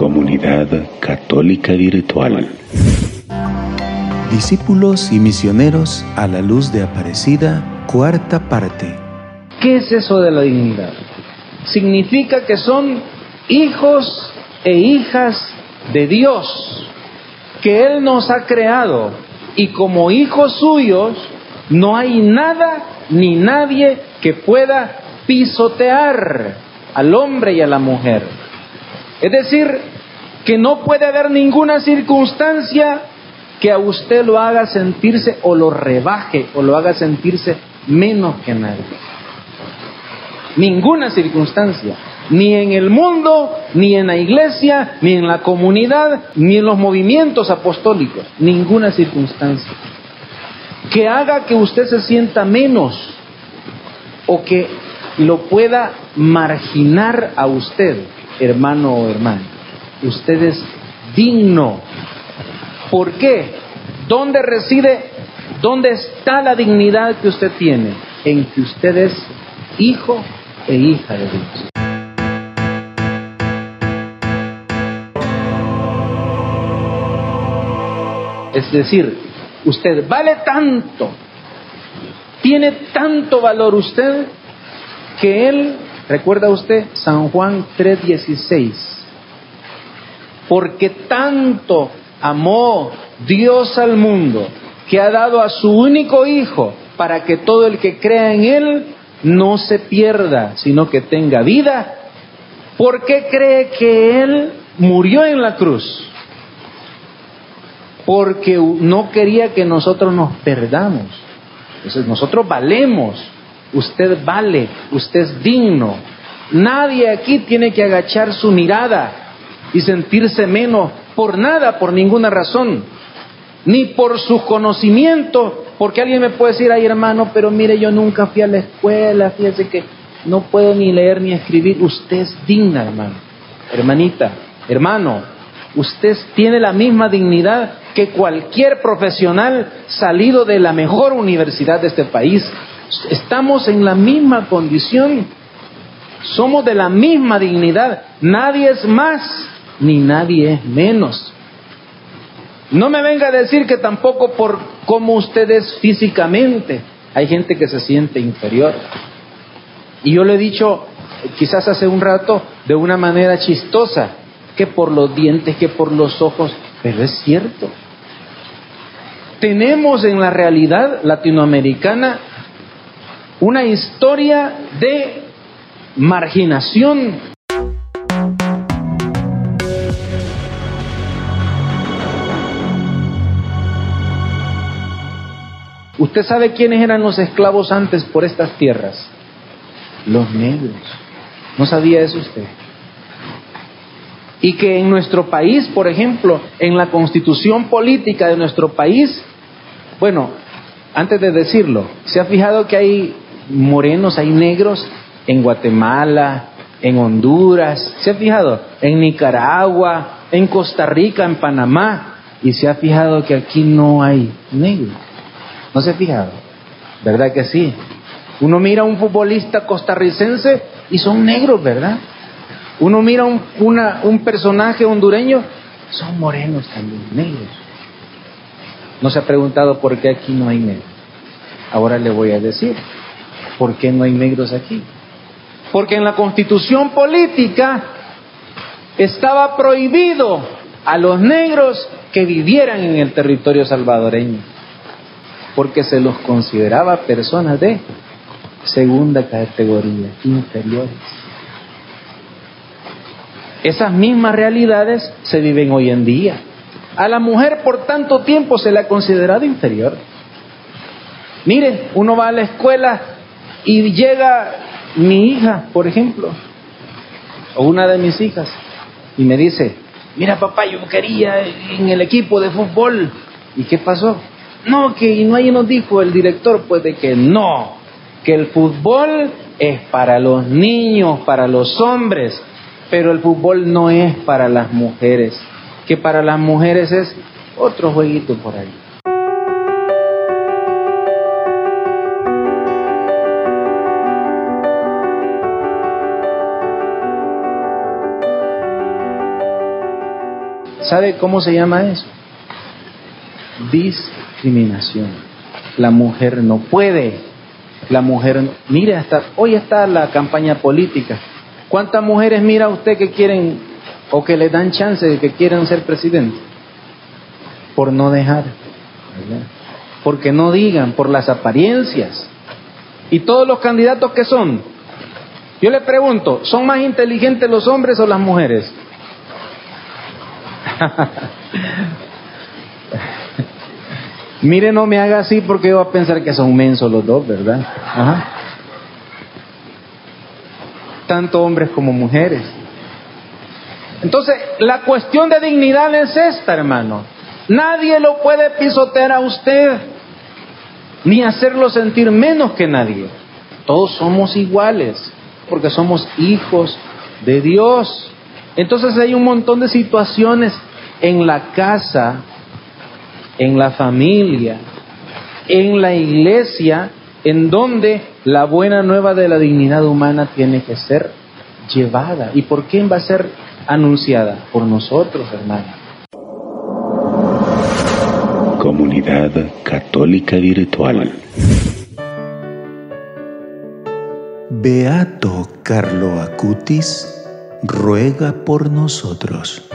Comunidad Católica Virtual. Discípulos y misioneros a la luz de Aparecida, cuarta parte. ¿Qué es eso de la dignidad? Significa que son hijos e hijas de Dios, que Él nos ha creado y como hijos suyos no hay nada ni nadie que pueda pisotear al hombre y a la mujer. Es decir, que no puede haber ninguna circunstancia que a usted lo haga sentirse o lo rebaje o lo haga sentirse menos que nadie. Ninguna circunstancia, ni en el mundo, ni en la iglesia, ni en la comunidad, ni en los movimientos apostólicos, ninguna circunstancia que haga que usted se sienta menos o que lo pueda marginar a usted, hermano o hermana. Usted es digno ¿Por qué? ¿Dónde reside, dónde está la dignidad que usted tiene? En que usted es hijo e hija de Dios. Es decir, usted vale tanto, tiene tanto valor usted, que Él, recuerda usted, San Juan 3:16, porque tanto amó Dios al mundo, que ha dado a su único Hijo para que todo el que crea en Él no se pierda, sino que tenga vida. ¿Por qué cree que Él murió en la cruz? Porque no quería que nosotros nos perdamos. Entonces nosotros valemos, usted vale, usted es digno. Nadie aquí tiene que agachar su mirada y sentirse menos por nada, por ninguna razón, ni por su conocimiento, porque alguien me puede decir, ay hermano, pero mire, yo nunca fui a la escuela, fíjese que no puedo ni leer ni escribir, usted es digna, hermano, hermanita, hermano, usted tiene la misma dignidad que cualquier profesional salido de la mejor universidad de este país. Estamos en la misma condición, somos de la misma dignidad, nadie es más ni nadie es menos. No me venga a decir que tampoco por cómo usted es físicamente, hay gente que se siente inferior. Y yo le he dicho, quizás hace un rato, de una manera chistosa, que por los dientes, que por los ojos, pero es cierto. Tenemos en la realidad latinoamericana una historia de marginación ¿Usted sabe quiénes eran los esclavos antes por estas tierras? Los negros. ¿No sabía eso usted? Y que en nuestro país, por ejemplo, en la constitución política de nuestro país, bueno, antes de decirlo, ¿se ha fijado que hay morenos, hay negros en Guatemala, en Honduras? ¿Se ha fijado? En Nicaragua, en Costa Rica, en Panamá. Y se ha fijado que aquí no hay negros. ¿No se ha fijado? ¿Verdad que sí? Uno mira a un futbolista costarricense y son negros, ¿verdad? Uno mira un, un personaje hondureño, son morenos también, negros. No se ha preguntado por qué aquí no hay negros. Ahora le voy a decir, ¿por qué no hay negros aquí? Porque en la constitución política estaba prohibido a los negros que vivieran en el territorio salvadoreño porque se los consideraba personas de segunda categoría, inferiores. Esas mismas realidades se viven hoy en día. A la mujer por tanto tiempo se le ha considerado inferior. Mire, uno va a la escuela y llega mi hija, por ejemplo, o una de mis hijas, y me dice, mira papá, yo quería en el equipo de fútbol. ¿Y qué pasó? No, que no hay nos dijo el director, pues de que no, que el fútbol es para los niños, para los hombres, pero el fútbol no es para las mujeres, que para las mujeres es otro jueguito por ahí. ¿Sabe cómo se llama eso? Discriminación. La mujer no puede. La mujer, mire, hasta hoy está la campaña política. ¿Cuántas mujeres mira usted que quieren o que le dan chance de que quieran ser presidente? Por no dejar. Porque no digan, por las apariencias. ¿Y todos los candidatos que son? Yo le pregunto, ¿son más inteligentes los hombres o las mujeres? Mire, no me haga así porque yo voy a pensar que son mensos los dos, ¿verdad? Tanto hombres como mujeres. Entonces, la cuestión de dignidad es esta, hermano. Nadie lo puede pisotear a usted, ni hacerlo sentir menos que nadie. Todos somos iguales, porque somos hijos de Dios. Entonces hay un montón de situaciones en la casa en la familia, en la iglesia, en donde la buena nueva de la dignidad humana tiene que ser llevada. ¿Y por quién va a ser anunciada? Por nosotros, hermanos. Comunidad Católica Virtual. Beato Carlo Acutis ruega por nosotros.